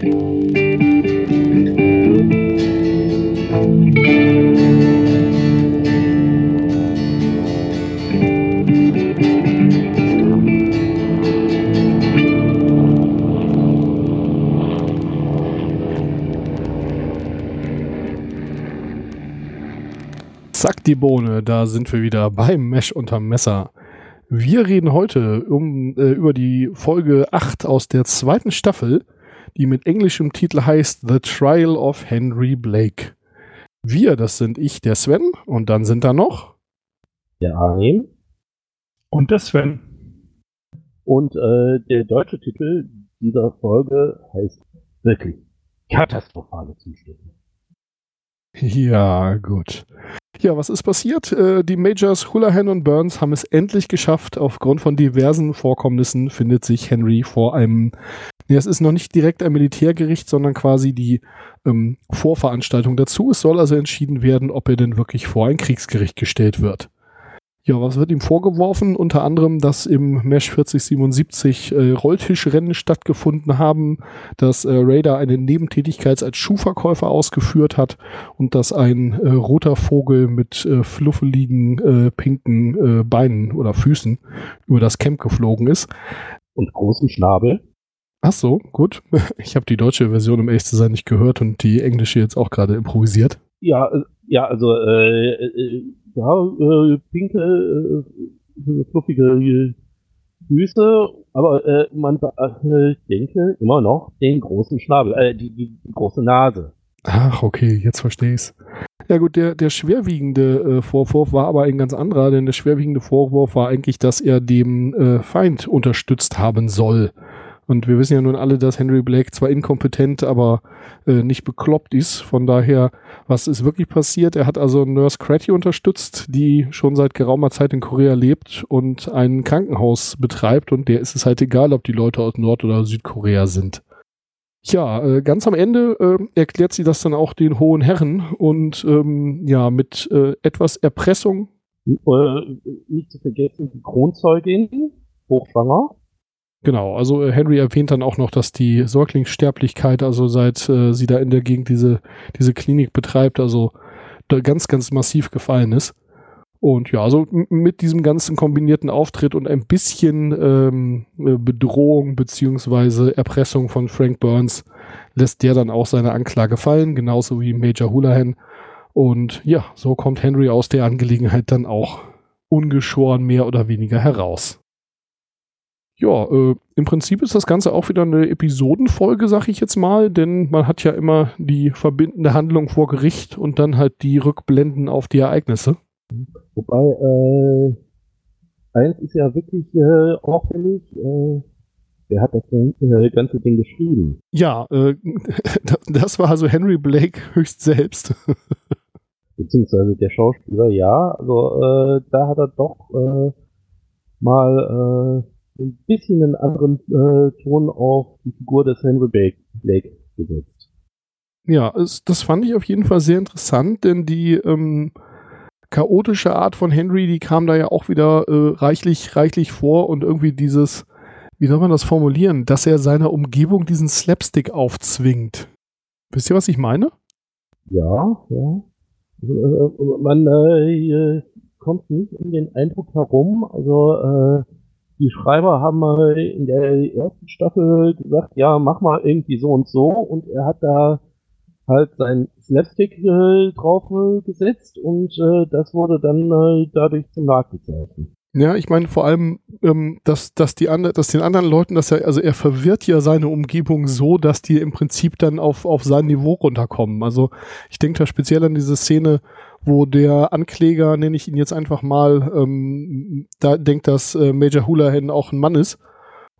Zack die Bohne, da sind wir wieder beim Mesh unterm Messer. Wir reden heute um, äh, über die Folge 8 aus der zweiten Staffel, die mit englischem Titel heißt The Trial of Henry Blake. Wir, das sind ich, der Sven, und dann sind da noch der Arjen und der Sven. Und äh, der deutsche Titel dieser Folge heißt wirklich katastrophale Zustände. Ja, gut. Ja, was ist passiert? Äh, die Majors Houlihan und Burns haben es endlich geschafft. Aufgrund von diversen Vorkommnissen findet sich Henry vor einem, nee, es ist noch nicht direkt ein Militärgericht, sondern quasi die ähm, Vorveranstaltung dazu. Es soll also entschieden werden, ob er denn wirklich vor ein Kriegsgericht gestellt wird. Ja, was wird ihm vorgeworfen? Unter anderem, dass im Mesh 4077 äh, Rolltischrennen stattgefunden haben, dass äh, Raider eine Nebentätigkeit als Schuhverkäufer ausgeführt hat und dass ein äh, roter Vogel mit äh, fluffeligen äh, pinken äh, Beinen oder Füßen über das Camp geflogen ist. Und großen Schnabel. Ach so, gut. Ich habe die deutsche Version, um ehrlich zu sein, nicht gehört und die englische jetzt auch gerade improvisiert. Ja, äh, ja, also äh, äh, ja, äh, pinke, äh, fluffige Füße, aber äh, man äh, denke immer noch den großen Schnabel, äh, die, die, die große Nase. Ach, okay, jetzt verstehe ich's. Ja gut, der, der schwerwiegende äh, Vorwurf war aber ein ganz anderer, denn der schwerwiegende Vorwurf war eigentlich, dass er dem äh, Feind unterstützt haben soll. Und wir wissen ja nun alle, dass Henry Blake zwar inkompetent, aber äh, nicht bekloppt ist. Von daher, was ist wirklich passiert? Er hat also Nurse Cratty unterstützt, die schon seit geraumer Zeit in Korea lebt und ein Krankenhaus betreibt. Und der ist es halt egal, ob die Leute aus Nord- oder Südkorea sind. Ja, äh, ganz am Ende äh, erklärt sie das dann auch den hohen Herren und ähm, ja, mit äh, etwas Erpressung. Äh, nicht zu vergessen, die Kronzeugin, hochschwanger. Genau, also äh, Henry erwähnt dann auch noch, dass die Säuglingssterblichkeit, also seit äh, sie da in der Gegend diese, diese Klinik betreibt, also ganz, ganz massiv gefallen ist. Und ja, also mit diesem ganzen kombinierten Auftritt und ein bisschen ähm, äh, Bedrohung beziehungsweise Erpressung von Frank Burns lässt der dann auch seine Anklage fallen, genauso wie Major Houlihan. Und ja, so kommt Henry aus der Angelegenheit dann auch ungeschoren mehr oder weniger heraus. Ja, äh, im Prinzip ist das Ganze auch wieder eine Episodenfolge, sag ich jetzt mal, denn man hat ja immer die verbindende Handlung vor Gericht und dann halt die Rückblenden auf die Ereignisse. Wobei, äh, eins ist ja wirklich äh, auffällig, äh, wer hat das ganze Ding geschrieben? Ja, äh, das war also Henry Blake höchst selbst. Beziehungsweise der Schauspieler, ja, also äh, da hat er doch äh, mal äh, ein bisschen einen anderen äh, Ton auf die Figur des Henry Blake gesetzt. Ja, es, das fand ich auf jeden Fall sehr interessant, denn die ähm, chaotische Art von Henry, die kam da ja auch wieder äh, reichlich, reichlich vor und irgendwie dieses, wie soll man das formulieren, dass er seiner Umgebung diesen Slapstick aufzwingt. Wisst ihr, was ich meine? Ja, ja. Also, äh, man äh, kommt nicht in den Eindruck herum, also äh, die Schreiber haben mal in der ersten Staffel gesagt, ja, mach mal irgendwie so und so und er hat da halt sein Slapstick äh, drauf äh, gesetzt und äh, das wurde dann äh, dadurch zum Nachgezeichnet. Ja, ich meine vor allem, ähm, dass, dass, die andre, dass den anderen Leuten, dass er, also er verwirrt ja seine Umgebung so, dass die im Prinzip dann auf, auf sein Niveau runterkommen. Also ich denke da speziell an diese Szene, wo der Ankläger, nenne ich ihn jetzt einfach mal, ähm, da denkt, dass äh, Major Houlihan auch ein Mann ist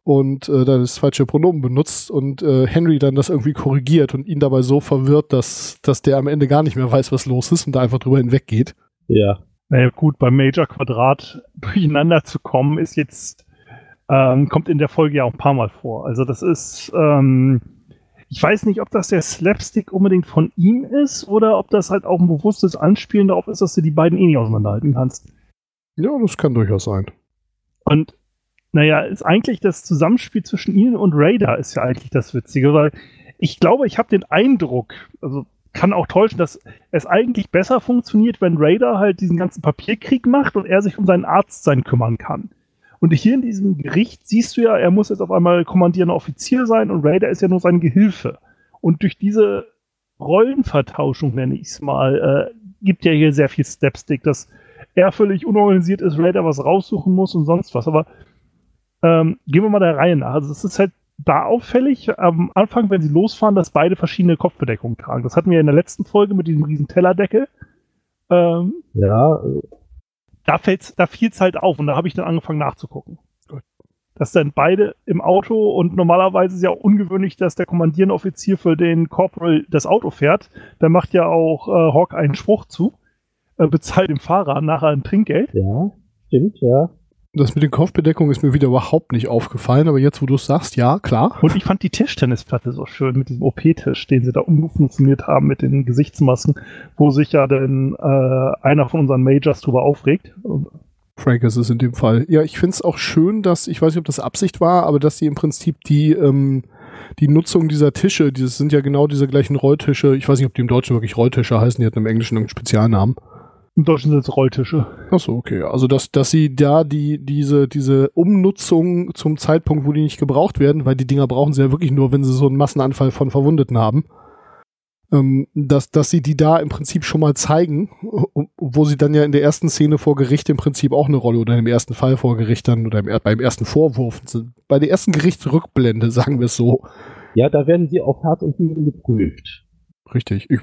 und äh, dann das falsche Pronomen benutzt und äh, Henry dann das irgendwie korrigiert und ihn dabei so verwirrt, dass, dass der am Ende gar nicht mehr weiß, was los ist und da einfach drüber hinweggeht. Ja. Naja, gut, beim Major Quadrat durcheinander zu kommen, ist jetzt, ähm, kommt in der Folge ja auch ein paar Mal vor. Also das ist, ähm, ich weiß nicht, ob das der Slapstick unbedingt von ihm ist oder ob das halt auch ein bewusstes Anspielen darauf ist, dass du die beiden eh nicht auseinanderhalten kannst. Ja, das kann durchaus sein. Und naja, ist eigentlich das Zusammenspiel zwischen ihnen und Raider ist ja eigentlich das Witzige, weil ich glaube, ich habe den Eindruck, also kann auch täuschen, dass es eigentlich besser funktioniert, wenn Raider halt diesen ganzen Papierkrieg macht und er sich um seinen Arzt sein kümmern kann. Und hier in diesem Gericht siehst du ja, er muss jetzt auf einmal kommandierender Offizier sein und Raider ist ja nur sein Gehilfe. Und durch diese Rollenvertauschung, nenne ich es mal, äh, gibt ja hier sehr viel Stepstick, dass er völlig unorganisiert ist, Raider was raussuchen muss und sonst was. Aber ähm, gehen wir mal der Reihe nach. Also es ist halt da auffällig am Anfang, wenn sie losfahren, dass beide verschiedene Kopfbedeckungen tragen. Das hatten wir in der letzten Folge mit diesem riesen Tellerdeckel. Ähm, Ja, da fällt's, da fiel's halt auf und da habe ich dann angefangen nachzugucken. Dass dann beide im Auto und normalerweise ist ja auch ungewöhnlich, dass der kommandierende Offizier für den Corporal das Auto fährt. Da macht ja auch äh, Hawk einen Spruch zu, äh, bezahlt dem Fahrer nachher ein Trinkgeld. ja, stimmt, ja. Das mit den Kopfbedeckungen ist mir wieder überhaupt nicht aufgefallen, aber jetzt, wo du es sagst, ja, klar. Und ich fand die Tischtennisplatte so schön mit diesem OP-Tisch, den sie da umfunktioniert haben mit den Gesichtsmasken, wo sich ja dann äh, einer von unseren Majors drüber aufregt. Frank ist es in dem Fall. Ja, ich finde es auch schön, dass, ich weiß nicht, ob das Absicht war, aber dass sie im Prinzip die, ähm, die Nutzung dieser Tische, das sind ja genau diese gleichen Rolltische, ich weiß nicht, ob die im Deutschen wirklich Rolltische heißen, die hatten im Englischen irgendeinen Spezialnamen. Im Deutschen sind es Rolltische. Achso, okay. Also dass, dass sie da die, diese, diese Umnutzung zum Zeitpunkt, wo die nicht gebraucht werden, weil die Dinger brauchen sie ja wirklich nur, wenn sie so einen Massenanfall von Verwundeten haben, ähm, dass, dass sie die da im Prinzip schon mal zeigen, wo sie dann ja in der ersten Szene vor Gericht im Prinzip auch eine Rolle oder im ersten Fall vor Gericht dann oder im, beim ersten Vorwurf, sind. bei der ersten Gerichtsrückblende, sagen wir es so. Ja, da werden sie auf Herz und Nieren geprüft. Richtig. Ich,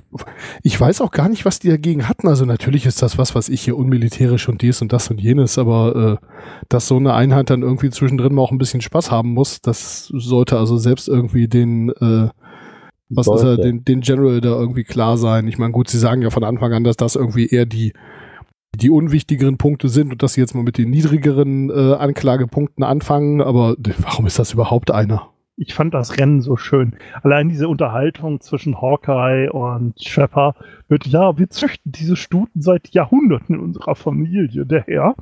ich weiß auch gar nicht, was die dagegen hatten. Also natürlich ist das was, was ich hier unmilitärisch und dies und das und jenes, aber äh, dass so eine Einheit dann irgendwie zwischendrin mal auch ein bisschen Spaß haben muss, das sollte also selbst irgendwie den, äh, was ist er, Sollte. den, den General da irgendwie klar sein. Ich meine, gut, sie sagen ja von Anfang an, dass das irgendwie eher die die unwichtigeren Punkte sind und dass sie jetzt mal mit den niedrigeren äh, Anklagepunkten anfangen, aber warum ist das überhaupt einer? Ich fand das Rennen so schön. Allein diese Unterhaltung zwischen Hawkeye und Shepard mit, ja, wir züchten diese Stuten seit Jahrhunderten in unserer Familie, der Herr.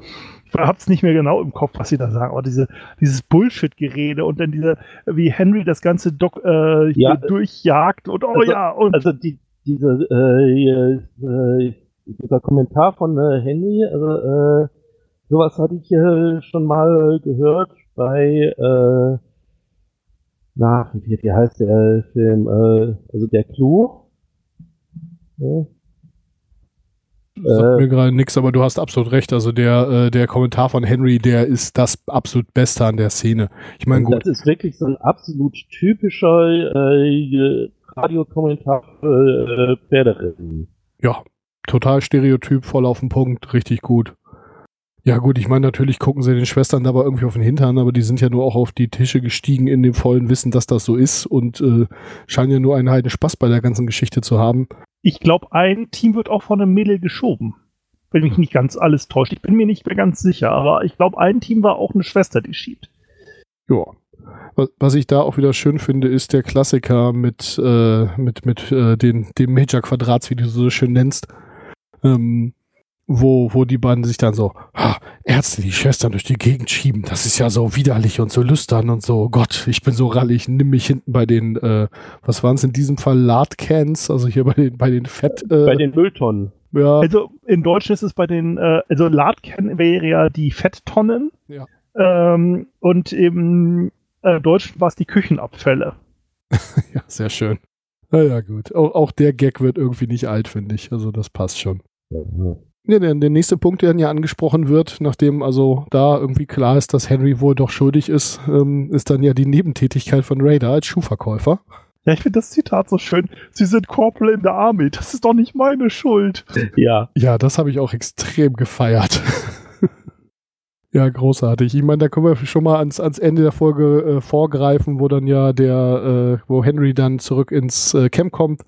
Ich hab's nicht mehr genau im Kopf, was sie da sagen, aber diese, dieses Bullshit-Gerede und dann diese, wie Henry das ganze Doc, äh, hier Ja, durchjagt und oh also- ja, und Also die, diese, äh, äh, dieser Kommentar von äh, Henry, also äh, sowas hatte ich äh, schon mal gehört bei, äh, na, wie, wie heißt der Film, äh, also der Clou. Ja, Sagt Äh, mir gerade nix, aber du hast absolut recht. Also der, äh, der Kommentar von Henry, der ist das absolut Beste an der Szene. Ich meine, und gut, das ist wirklich so ein absolut typischer äh, Radiokommentar für äh, Pferderennen. ja, total Stereotyp, voll auf den Punkt, richtig gut. Ja gut, ich meine, natürlich gucken sie den Schwestern dabei irgendwie auf den Hintern, aber die sind ja nur auch auf die Tische gestiegen in dem vollen Wissen, dass das so ist und äh, scheinen ja nur einen heiden Spaß bei der ganzen Geschichte zu haben. ich glaube, ein Team wird auch von einem Mädel geschoben. Wenn mich nicht ganz alles täuscht. Ich bin mir nicht mehr ganz sicher, aber ich glaube, ein Team war auch eine Schwester, die schiebt. Ja. Was- ich da auch wieder schön finde, ist der Klassiker mit, äh, mit, mit äh, den, dem Major-Quadrats, wie du so schön nennst, ähm, wo, wo die beiden sich dann so, "Ha, Ärzte, die Schwestern durch die Gegend schieben, das ist ja so widerlich und so lüstern und so, Gott, ich bin so rallig, nimm mich hinten bei den, äh, was waren es in diesem Fall, Ladcans, also hier bei den, bei den Fett, äh, Bei den Mülltonnen. ja, Also in Deutsch ist es bei den, äh, also Ladken wäre ja die Fetttonnen. Ja. Ähm, und im äh, Deutschen war es die Küchenabfälle. ja, sehr schön. Naja, gut. Auch, auch der Gag wird irgendwie nicht alt, finde ich. Also das passt schon. Ja. Der, der nächste Punkt, der dann ja angesprochen wird, nachdem also da irgendwie klar ist, dass Henry wohl doch schuldig ist, ähm, ist dann ja die Nebentätigkeit von Raider als Schuhverkäufer. Ja, ich finde das Zitat so schön. Sie sind Corporal in der Army. Das ist doch nicht meine Schuld. ja. Ja, das habe ich auch extrem gefeiert. ja, großartig. Ich meine, da können wir schon mal ans, ans Ende der Folge äh, vorgreifen, wo dann ja der, äh, wo Henry dann zurück ins äh, Camp kommt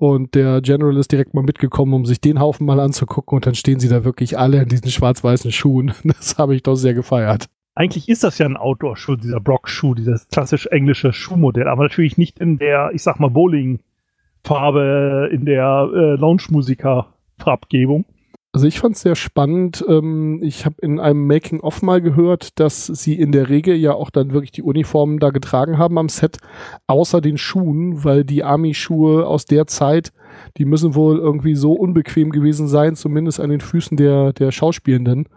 und der General ist direkt mal mitgekommen, um sich den Haufen mal anzugucken und dann stehen sie da wirklich alle in diesen schwarz-weißen Schuhen. Das habe ich doch sehr gefeiert. Eigentlich ist das ja ein Outdoor-Schuh, dieser Brock-Schuh, dieses klassisch englische Schuhmodell, aber natürlich nicht in der, ich sag mal, Bowling-Farbe, in der äh, Lounge-Musiker-Farbgebung. Also ich fand es sehr spannend. Ähm, ich habe in einem Making-of mal gehört, dass sie in der Regel ja auch dann wirklich die Uniformen da getragen haben am Set, außer den Schuhen, weil die Army-Schuhe aus der Zeit, die müssen wohl irgendwie so unbequem gewesen sein, zumindest an den Füßen der, der Schauspielenden,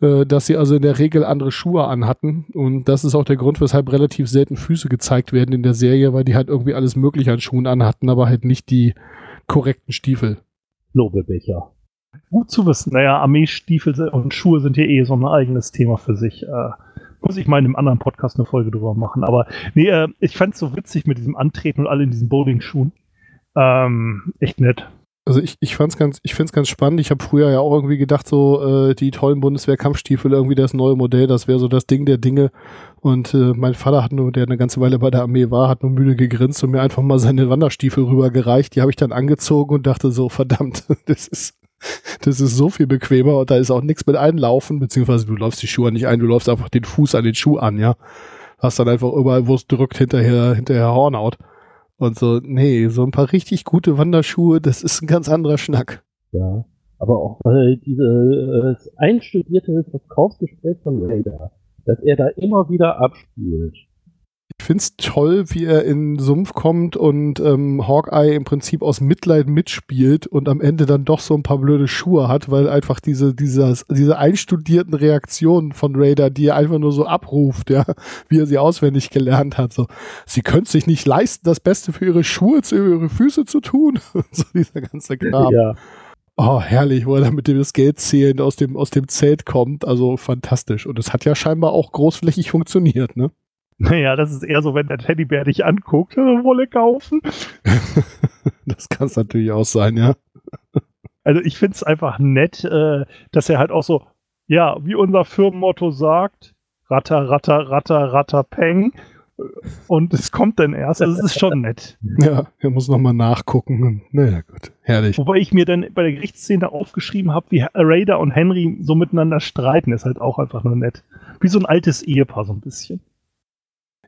äh, dass sie also in der Regel andere Schuhe anhatten. Und das ist auch der Grund, weshalb relativ selten Füße gezeigt werden in der Serie, weil die halt irgendwie alles Mögliche an Schuhen anhatten, aber halt nicht die korrekten Stiefel. Nobelbecher. Gut zu wissen. Naja, Armeestiefel und Schuhe sind ja eh so ein eigenes Thema für sich. Äh, muss ich mal in einem anderen Podcast eine Folge drüber machen. Aber nee, äh, ich fand es so witzig mit diesem Antreten und alle in diesen Bowling-Schuhen. Ähm, echt nett. Also ich, ich fand's ganz, ich find's ganz spannend. Ich habe früher ja auch irgendwie gedacht, so äh, die tollen Bundeswehr-Kampfstiefel, irgendwie das neue Modell, das wäre so das Ding der Dinge. Und äh, mein Vater hat nur, der eine ganze Weile bei der Armee war, hat nur müde gegrinst und mir einfach mal seine Wanderstiefel rübergereicht. Die habe ich dann angezogen und dachte so, verdammt, das ist das ist so viel bequemer und da ist auch nichts mit einlaufen, beziehungsweise du läufst die Schuhe nicht ein, du läufst einfach den Fuß an den Schuh an, ja. Hast dann einfach überall, wo es drückt, hinterher, hinterher Hornhaut. Und so, nee, so ein paar richtig gute Wanderschuhe, das ist ein ganz anderer Schnack. Ja. Aber auch äh, dieses äh, einstudierte Verkaufsgespräch von Raider, dass er da immer wieder abspielt. Ich finde es toll, wie er in den Sumpf kommt und ähm, Hawkeye im Prinzip aus Mitleid mitspielt und am Ende dann doch so ein paar blöde Schuhe hat, weil einfach diese, dieses, diese einstudierten Reaktionen von Raider, die er einfach nur so abruft, ja, wie er sie auswendig gelernt hat. So, sie können sich nicht leisten, das Beste für ihre Schuhe, zu ihre Füße zu tun. so dieser ganze Kram. Ja. Oh, herrlich, wo er dann mit dem das Geld zählen aus dem, aus dem Zelt kommt. Also fantastisch. Und es hat ja scheinbar auch großflächig funktioniert, ne? Naja, das ist eher so, wenn der Teddybär dich anguckt, Wolle kaufen. das kann es natürlich auch sein, ja. Also ich finde es einfach nett, äh, dass er halt auch so, ja, wie unser Firmenmotto sagt, ratter, ratter, ratter, ratter, peng. Und es kommt dann erst, also es ist schon nett. Ja, er muss nochmal nachgucken. Naja, gut, herrlich. Wobei ich mir dann bei der Gerichtsszene aufgeschrieben habe, wie Raider und Henry so miteinander streiten, ist halt auch einfach nur nett. Wie so ein altes Ehepaar so ein bisschen.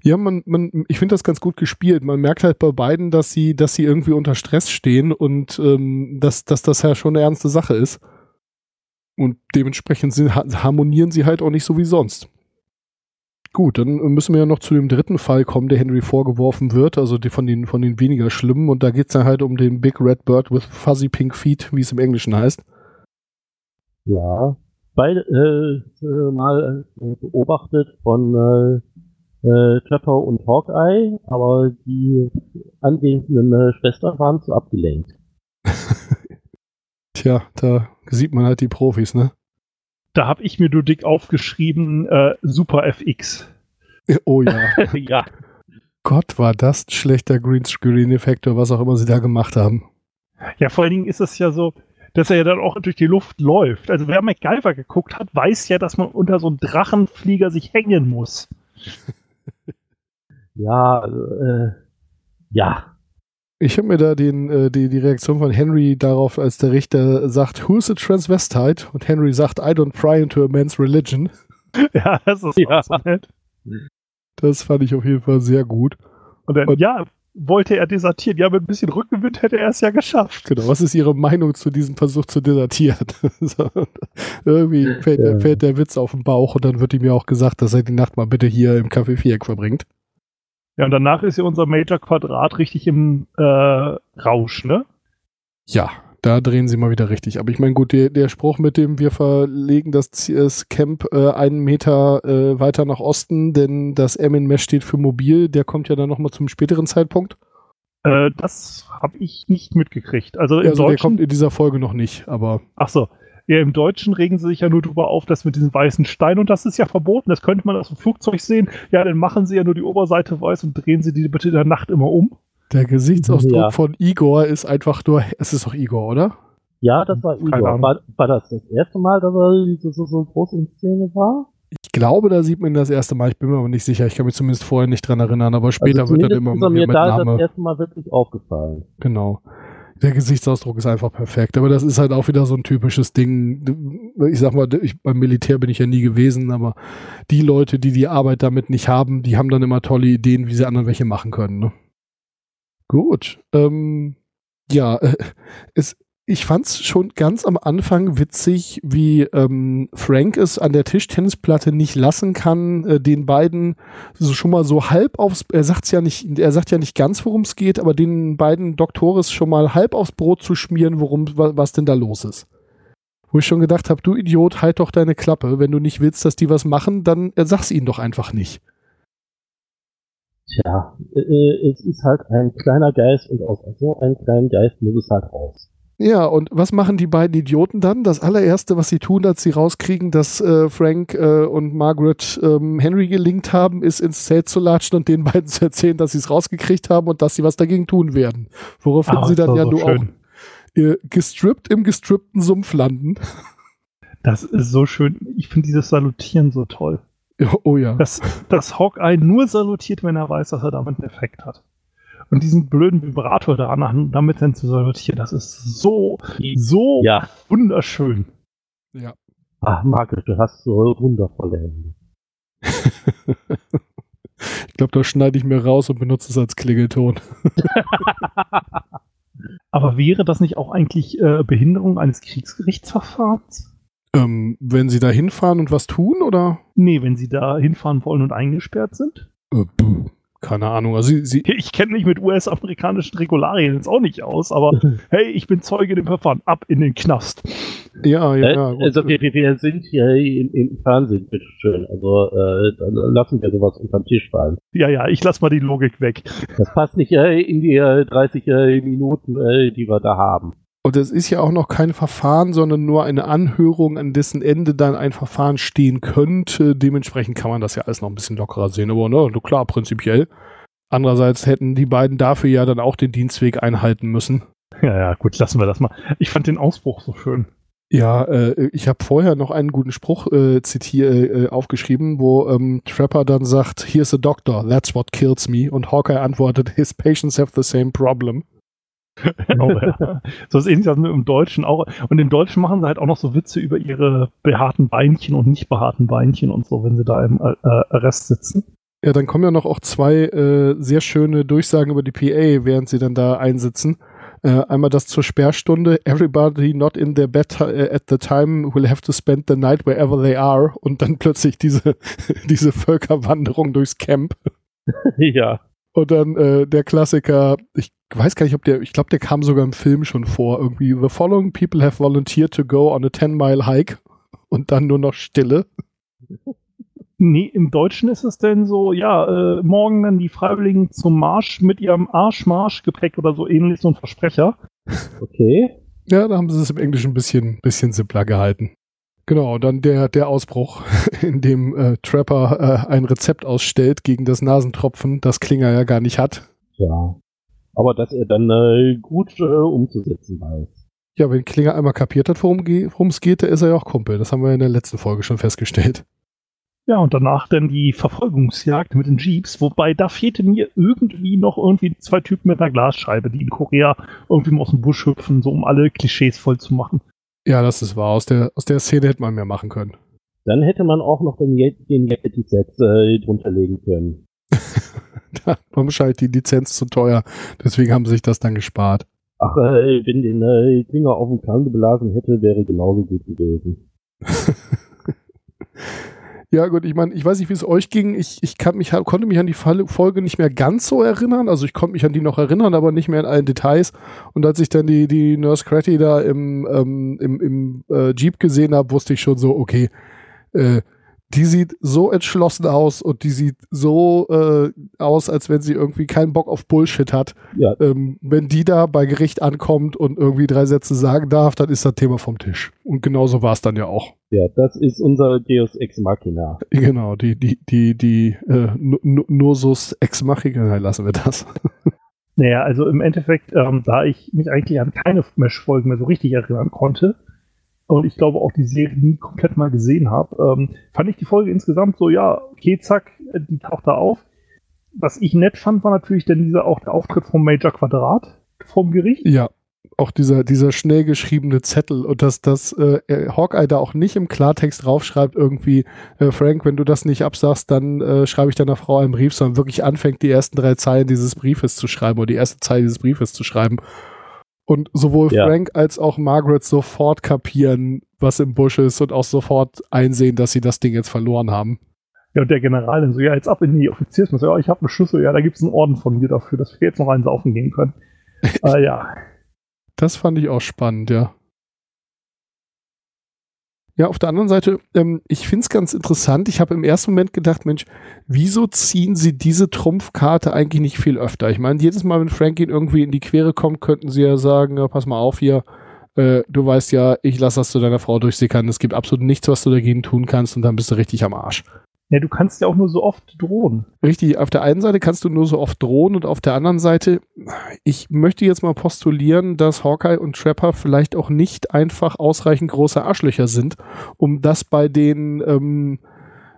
Ja, man, man, ich finde das ganz gut gespielt. Man merkt halt bei beiden, dass sie, dass sie irgendwie unter Stress stehen und ähm, dass, dass das ja schon eine ernste Sache ist. Und dementsprechend sind, harmonieren sie halt auch nicht so wie sonst. Gut, dann müssen wir ja noch zu dem dritten Fall kommen, der Henry vorgeworfen wird, also die von den, von den weniger schlimmen. Und da geht es dann halt um den Big Red Bird with Fuzzy Pink Feet, wie es im Englischen heißt. Ja, beide äh, mal äh, beobachtet von äh, äh, Trapper und Hawkeye, aber die anwesenden äh, Schwestern waren zu abgelenkt. Tja, da sieht man halt die Profis, ne? Da habe ich mir nur dick aufgeschrieben, äh, Super FX. Oh ja. ja. Gott, war das ein schlechter Greenscreen-Effekt oder was auch immer sie da gemacht haben. Ja, vor allen Dingen ist es ja so, dass er ja dann auch durch die Luft läuft. Also wer MacGyver geguckt hat, weiß ja, dass man unter so einem Drachenflieger sich hängen muss. Ja, äh, ja. Ich habe mir da den, äh, die, die Reaktion von Henry darauf, als der Richter sagt, who's a transvestite? Und Henry sagt, I don't pry into a man's religion. Ja, das ist ja. so nett. Das fand ich auf jeden Fall sehr gut. Und dann, Und, ja, wollte er desertieren. Ja, mit ein bisschen Rückenwind hätte er es ja geschafft. Genau, was ist Ihre Meinung zu diesem Versuch zu desertieren? so, irgendwie fällt, ja. fällt, der Witz auf den Bauch und dann wird ihm ja auch gesagt, dass er die Nacht mal bitte hier im Café Viereck verbringt. Ja, und danach ist ja unser Major Quadrat richtig im äh, Rausch, ne? Ja, da drehen sie mal wieder richtig. Aber ich meine, gut, der, der Spruch mit dem, wir verlegen das, das Camp äh, einen Meter äh, weiter nach Osten, denn das Emin-Mesh steht für mobil, der kommt ja dann nochmal zum späteren Zeitpunkt. Äh, das habe ich nicht mitgekriegt. Also, im also der kommt in dieser Folge noch nicht, aber. Ach so. Ja, im Deutschen regen sie sich ja nur darüber auf, dass mit diesen weißen Steinen, und das ist ja verboten, das könnte man aus dem Flugzeug sehen. Ja, dann machen sie ja nur die Oberseite weiß und drehen sie die bitte in der Nacht immer um. Der Gesichtsausdruck ja. von Igor ist einfach nur, es ist doch Igor, oder? Ja, das war Igor. War, war, das das erste Mal, dass er so, so groß in Szene war? Ich glaube, da sieht man das erste Mal. Ich bin mir aber nicht sicher. Ich kann mich zumindest vorher nicht dran erinnern, aber später also wird er immer ist mir da Name. das erste Mal wirklich aufgefallen. Genau der Gesichtsausdruck ist einfach perfekt. Aber das ist halt auch wieder so ein typisches Ding. Ich sag mal, ich, beim Militär bin ich ja nie gewesen, aber die Leute, die die Arbeit damit nicht haben, die haben dann immer tolle Ideen, wie sie anderen welche machen können. Ne? Gut. Ähm, ja, äh, es, ich fand's schon ganz am Anfang witzig, wie ähm, Frank es an der Tischtennisplatte nicht lassen kann, äh, den beiden so schon mal so halb aufs, er sagt's ja nicht, er sagt ja nicht ganz, worum es geht, aber den beiden Doktores schon mal halb aufs Brot zu schmieren, worum, was denn da los ist. Wo ich schon gedacht habe, du Idiot, halt doch deine Klappe. Wenn du nicht willst, dass die was machen, dann äh, sag's ihnen doch einfach nicht. Tja, äh, es ist halt ein kleiner Geist und aus so einem kleinen Geist muss es halt raus. Ja, und was machen die beiden Idioten dann? Das allererste, was sie tun, als sie rauskriegen, dass äh, Frank äh, und Margaret ähm, Henry gelingt haben, ist ins Zelt zu latschen und den beiden zu erzählen, dass sie es rausgekriegt haben und dass sie was dagegen tun werden. Woraufhin oh, sie dann ja so nur auch äh, gestrippt im gestrippten Sumpf landen. Das ist so schön. Ich finde dieses Salutieren so toll. Oh ja. Dass, dass Hawkeye nur salutiert, wenn er weiß, dass er damit einen Effekt hat und diesen blöden Vibrator daran damit dann zu salutieren, das ist so, so ja. wunderschön. Ja. Ach, Margaret, du hast so wundervolle Hände. ich glaube, da schneide ich mir raus und benutze es als Klingelton. Aber wäre das nicht auch eigentlich äh, Behinderung eines Kriegsgerichtsverfahrens? Ähm, wenn sie da hinfahren und was tun, oder? Nee, wenn sie da hinfahren wollen und eingesperrt sind? Äh, keine Ahnung. Also sie, sie ich kenne mich mit US-amerikanischen Regularien jetzt auch nicht aus, aber hey, ich bin Zeuge im Verfahren. Ab in den Knast. Ja, ja, ja. Äh, also wir, wir sind hier im, im Fernsehen, bitteschön. Also äh, dann lassen wir sowas unterm Tisch fallen. Ja, ja, ich lass mal die Logik weg. Das passt nicht äh, in die äh, 30 äh, Minuten, äh, die wir da haben. Und es ist ja auch noch kein Verfahren, sondern nur eine Anhörung, an dessen Ende dann ein Verfahren stehen könnte. Dementsprechend kann man das ja alles noch ein bisschen lockerer sehen. Aber ne, klar, prinzipiell. Andererseits hätten die beiden dafür ja dann auch den Dienstweg einhalten müssen. Ja, ja, gut, lassen wir das mal. Ich fand den Ausbruch so schön. Ja, äh, ich habe vorher noch einen guten Spruch äh, zitier, äh, aufgeschrieben, wo ähm, Trapper dann sagt, Here's a doctor, that's what kills me. Und Hawkeye antwortet, His patients have the same problem genau, ja. So ist ähnlich im Deutschen auch. Und im Deutschen machen sie halt auch noch so Witze über ihre behaarten Beinchen und nicht behaarten Beinchen und so, wenn sie da im äh, Arrest sitzen. Ja, dann kommen ja noch auch zwei äh, sehr schöne Durchsagen über die PA, während sie dann da einsitzen. Äh, einmal das zur Sperrstunde. Everybody not in their bed äh, at the time will have to spend the night wherever they are. Und dann plötzlich diese, diese Völkerwanderung durchs Camp. ja. Und dann äh, der Klassiker, ich weiß gar nicht, ob der, ich glaube, der kam sogar im Film schon vor. Irgendwie, the following people have volunteered to go on a 10-mile hike und dann nur noch Stille. Nee, im Deutschen ist es denn so, ja, äh, morgen dann die Freiwilligen zum Marsch mit ihrem Arschmarschgepäck oder so ähnlich, so ein Versprecher. Okay. Ja, da haben sie es im Englischen ein bisschen, bisschen simpler gehalten. Genau, dann der, der Ausbruch, in dem äh, Trapper äh, ein Rezept ausstellt gegen das Nasentropfen, das Klinger ja gar nicht hat. Ja. Aber dass er dann äh, gut äh, umzusetzen weiß. Ja, wenn Klinger einmal kapiert hat, worum es geht, dann ist er ja auch Kumpel. Das haben wir in der letzten Folge schon festgestellt. Ja, und danach dann die Verfolgungsjagd mit den Jeeps, wobei da fehlte mir irgendwie noch irgendwie zwei Typen mit einer Glasscheibe, die in Korea irgendwie mal aus dem Busch hüpfen, so um alle Klischees voll zu machen. Ja, das ist wahr. Aus der, aus der Szene hätte man mehr machen können. Dann hätte man auch noch den, den Yeti-Set äh, drunter legen können. da war wahrscheinlich die Lizenz zu teuer. Deswegen haben sie sich das dann gespart. Ach, äh, wenn den äh, Finger auf dem Kante belasen hätte, wäre genauso gut gewesen. Ja, gut, ich meine, ich weiß nicht, wie es euch ging. Ich, ich kann mich, konnte mich an die Folge nicht mehr ganz so erinnern. Also ich konnte mich an die noch erinnern, aber nicht mehr in allen Details. Und als ich dann die, die Nurse Cratty da im, ähm, im, im äh, Jeep gesehen habe, wusste ich schon so, okay, äh, die sieht so entschlossen aus und die sieht so äh, aus, als wenn sie irgendwie keinen Bock auf Bullshit hat. Ja. Ähm, wenn die da bei Gericht ankommt und irgendwie drei Sätze sagen darf, dann ist das Thema vom Tisch. Und genauso war es dann ja auch. Ja, das ist unser Deus Ex Machina. Genau, die, die, die, die äh, Nursus Ex Machina, lassen wir das. Naja, also im Endeffekt, ähm, da ich mich eigentlich an keine Mesh-Folgen mehr so richtig erinnern konnte, und ich glaube auch die Serie nie komplett mal gesehen habe, ähm, fand ich die Folge insgesamt so, ja, okay, zack, die taucht da auf. Was ich nett fand, war natürlich dann dieser auch der Auftritt vom Major Quadrat vom Gericht. Ja, auch dieser, dieser schnell geschriebene Zettel und dass das äh, Hawkeye da auch nicht im Klartext draufschreibt, irgendwie, äh, Frank, wenn du das nicht absagst, dann äh, schreibe ich deiner Frau einen Brief, sondern wirklich anfängt, die ersten drei Zeilen dieses Briefes zu schreiben oder die erste Zeile dieses Briefes zu schreiben Und sowohl Ja. Frank als auch Margaret sofort kapieren, was im Busch ist und auch sofort einsehen, dass sie das Ding jetzt verloren haben. Ja, und der General dann so, ja, jetzt ab in die Offiziersmesse. Ja, ich habe einen Schlüssel, ja, da gibt's einen Orden von mir dafür, dass wir jetzt noch einen saufen gehen können. äh, ja. Das fand ich auch spannend, ja. Ja, auf der anderen Seite, ähm, ich finde es ganz interessant. Ich habe im ersten Moment gedacht, Mensch, wieso ziehen sie diese Trumpfkarte eigentlich nicht viel öfter? Ich meine, jedes Mal, wenn Franklin irgendwie in die Quere kommt, könnten sie ja sagen, ja, pass mal auf hier, äh, du weißt ja, ich lasse das zu deiner Frau durchsickern. Es gibt absolut nichts, was du dagegen tun kannst und dann bist du richtig am Arsch. Ja, du kannst ja auch nur so oft drohen. Richtig, auf der einen Seite kannst du nur so oft drohen und auf der anderen Seite, ich möchte jetzt mal postulieren, dass Hawkeye und Trapper vielleicht auch nicht einfach ausreichend große Arschlöcher sind, um das bei den, ähm,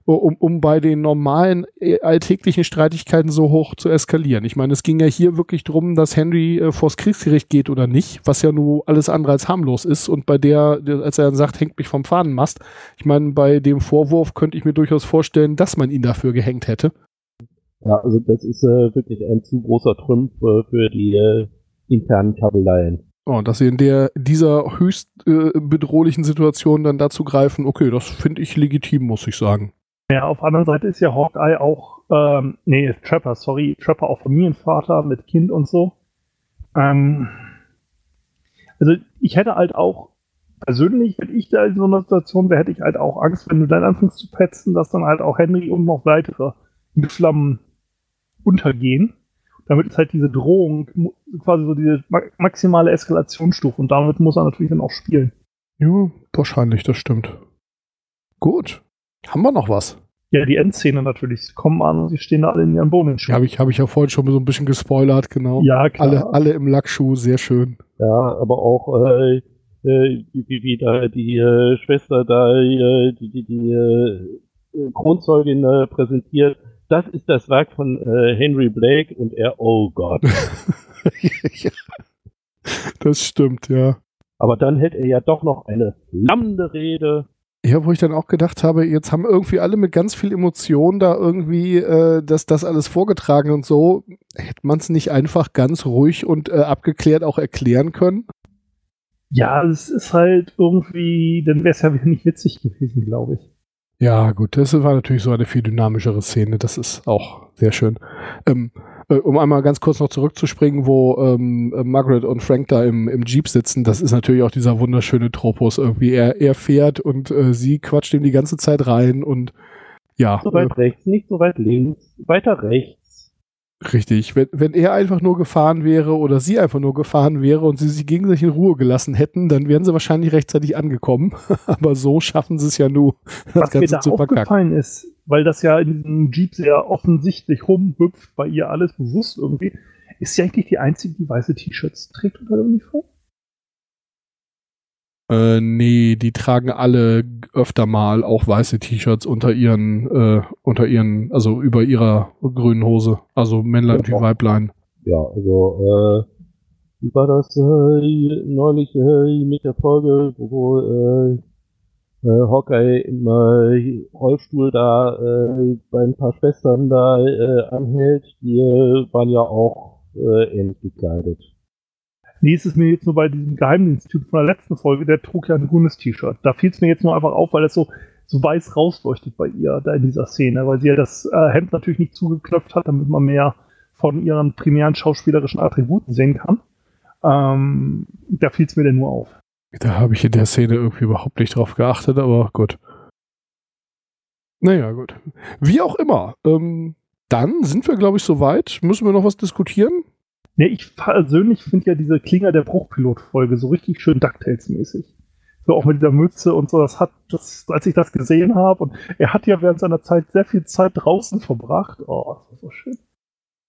um, um bei den normalen äh, alltäglichen Streitigkeiten so hoch zu eskalieren. Ich meine, es ging ja hier wirklich drum, dass Henry äh, vors Kriegsgericht geht oder nicht, was ja nur alles andere als harmlos ist. Und bei der, als er dann sagt, hängt mich vom Fahnenmast, ich meine, bei dem Vorwurf könnte ich mir durchaus vorstellen, dass man ihn dafür gehängt hätte. Ja, also das ist äh, wirklich ein zu großer Trumpf äh, für die äh, internen Kabeleien. Oh, dass sie in der dieser höchst äh, bedrohlichen Situation dann dazu greifen, okay, das finde ich legitim, muss ich sagen. Ja, auf der anderen Seite ist ja Hawkeye auch, ähm, nee, Trapper, sorry, Trapper auch Familienvater mit Kind und so. Ähm, also ich hätte halt auch, persönlich, wenn ich da in so einer Situation wäre, hätte ich halt auch Angst, wenn du dann anfängst zu petzen, dass dann halt auch Henry und noch weitere mit Flammen untergehen. Damit ist halt diese Drohung quasi so diese ma maximale Eskalationsstufe und damit muss er natürlich dann auch spielen. Ja, wahrscheinlich, das stimmt. Gut. Haben wir noch was? Ja, die Endszene natürlich. Sie kommen an und sie stehen da alle in ihren Bohnenschuhen. Habe ich, hab ich ja vorhin schon so ein bisschen gespoilert, genau. Ja, klar. alle, alle im Lackschuh, sehr schön. Ja, aber auch äh, äh, wie, wie, wie da die äh, Schwester da äh, die, die, die äh, Kronzeugin äh, präsentiert. Das ist das Werk von äh, Henry Blake und er, oh Gott. ja. Das stimmt, ja. Aber dann hält er ja doch noch eine flammende Rede. Ja, wo ich dann auch gedacht habe, jetzt haben irgendwie alle mit ganz viel Emotion da irgendwie äh, das, das alles vorgetragen und so. Hätte man es nicht einfach ganz ruhig und äh, abgeklärt auch erklären können? Ja, es ist halt irgendwie, dann wäre es ja wieder nicht witzig gewesen, glaube ich. Ja, gut, das war natürlich so eine viel dynamischere Szene. Das ist auch sehr schön. Ähm, äh, um einmal ganz kurz noch zurückzuspringen, wo ähm, äh, Margaret und Frank da im, im Jeep sitzen, das ist natürlich auch dieser wunderschöne Tropos irgendwie. Er, er fährt und äh, sie quatscht ihm die ganze Zeit rein und ja, So weit rechts, nicht so weit links, weiter rechts. Richtig. Wenn, wenn er einfach nur gefahren wäre oder sie einfach nur gefahren wäre und sie sich gegenseitig in Ruhe gelassen hätten, dann wären sie wahrscheinlich rechtzeitig angekommen. Aber so schaffen sie es ja nur, das Was mir Ganze da zu aufgefallen ist, weil das ja in diesem Jeep sehr offensichtlich rumhüpft, bei ihr alles bewusst irgendwie, ist sie eigentlich die einzige, die weiße T-Shirts trägt unter der Uniform? Äh, nee, die tragen alle öfter mal auch weiße T-Shirts unter ihren, äh, unter ihren, also über ihrer grünen Hose. Also Männlein Ja. wie Weiblein. Ja, also, äh, wie war das äh, neulich äh, mit der Folge, wo äh, äh, Hawkeye im äh, Rollstuhl da äh, bei ein paar Schwestern da äh, anhält? Die äh, waren ja auch äh, ähnlich gekleidet. Nee, es mir jetzt nur bei diesem Geheimdiensttyp von der letzten Folge, der trug ja ein grünes T-Shirt. Da fiel es mir jetzt nur einfach auf, weil es so, so weiß rausleuchtet bei ihr da in dieser Szene, weil sie ja das äh, Hemd natürlich nicht zugeknöpft hat, damit man mehr von ihren primären schauspielerischen Attributen sehen kann. Ähm, da fiel es mir denn nur auf. Da habe ich in der Szene irgendwie überhaupt nicht drauf geachtet, aber gut. Naja, gut. Wie auch immer. Ähm, dann sind wir, glaube ich, soweit. Müssen wir noch was diskutieren? Nee, ich persönlich finde ja diese Klinger der Bruchpilot-Folge so richtig schön DuckTales-mäßig. So auch mit dieser Mütze und so, das hat, das, als ich das gesehen habe, und er hat ja während seiner Zeit sehr viel Zeit draußen verbracht. Oh, das war so schön.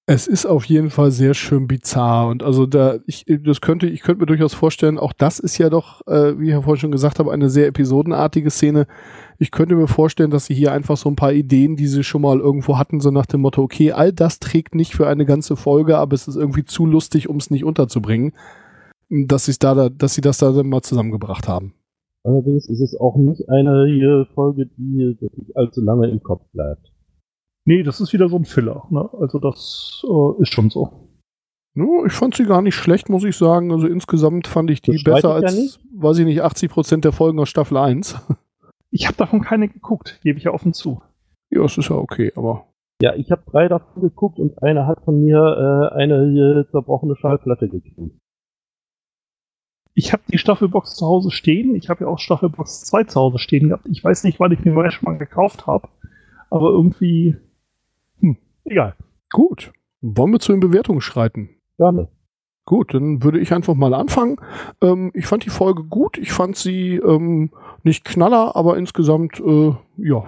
Es ist auf jeden Fall sehr schön bizarr und also da ich das könnte ich könnte mir durchaus vorstellen, auch das ist ja doch, äh, wie ich ja vorhin schon gesagt habe, eine sehr episodenartige Szene. Ich könnte mir vorstellen, dass sie hier einfach so ein paar Ideen, die sie schon mal irgendwo hatten, so nach dem Motto, okay, all das trägt nicht für eine ganze Folge, aber es ist irgendwie zu lustig, um es nicht unterzubringen, dass sie da, dass sie das da dann mal zusammengebracht haben. Allerdings ist es auch nicht eine Folge, die wirklich allzu lange im Kopf bleibt. Nee, das ist wieder so ein Filler. Ne? Also das äh, ist schon so. No, ich fand sie gar nicht schlecht, muss ich sagen. Also insgesamt fand ich die Das besser als, weiß ich nicht, 80 Prozent der Folgen aus Staffel 1. Ich habe davon keine geguckt, gebe ich ja offen zu. ja, es ist ja okay, aber Ja, ich habe drei davon geguckt und eine hat von mir äh, eine äh, zerbrochene Schallplatte gekriegt. Ich habe die Staffelbox zu Hause stehen. Ich habe ja auch Staffelbox 2 zu Hause stehen gehabt. Ich weiß nicht, wann ich mir mal schon mal gekauft habe. Aber irgendwie. Hm, egal. gut. Wollen wir zu den Bewertungen schreiten? Gerne. Gut, dann würde ich einfach mal anfangen. Ähm, ich fand die Folge gut. Ich fand sie ähm, nicht knaller, aber insgesamt äh, ja,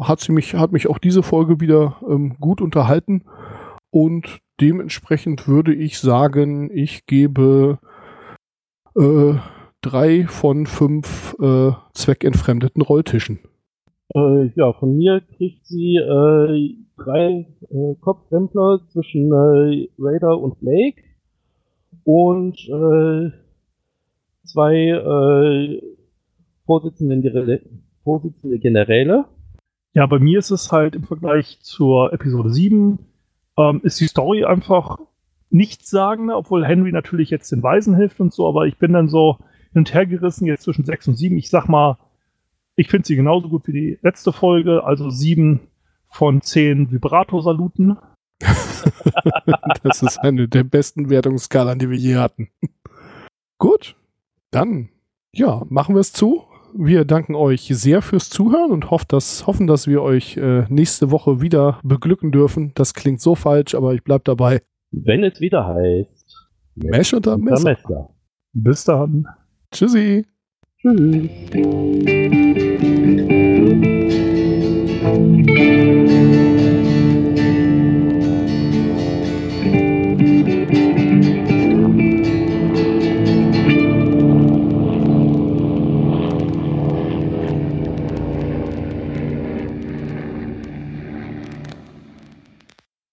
hat sie mich, hat mich auch diese Folge wieder ähm, gut unterhalten. Und dementsprechend würde ich sagen, ich gebe äh, drei von fünf äh, zweckentfremdeten Rolltischen. Äh, ja, von mir kriegt sie äh, drei äh, Kopfrempler zwischen äh, Raider und Blake und äh, zwei äh, Vorsitzende, Vorsitzende Generäle. Ja, bei mir ist es halt im Vergleich zur Episode 7, ähm, ist die Story einfach nichtssagender, obwohl Henry natürlich jetzt den Weisen hilft und so, aber ich bin dann so hin und her gerissen jetzt zwischen 6 und 7. Ich sag mal, ich finde sie genauso gut wie die letzte Folge, also 7 von 10 Vibrato-Saluten. Das ist eine der besten Wertungsskalen, die wir je hatten. Gut, dann ja, machen wir es zu. Wir danken euch sehr fürs Zuhören und hoff, dass, hoffen, dass wir euch äh, nächste Woche wieder beglücken dürfen. Das klingt so falsch, aber ich bleib dabei. Wenn es wieder heißt, Mesh unter Messer. Messer. Bis dann. Tschüssi. Tschüss.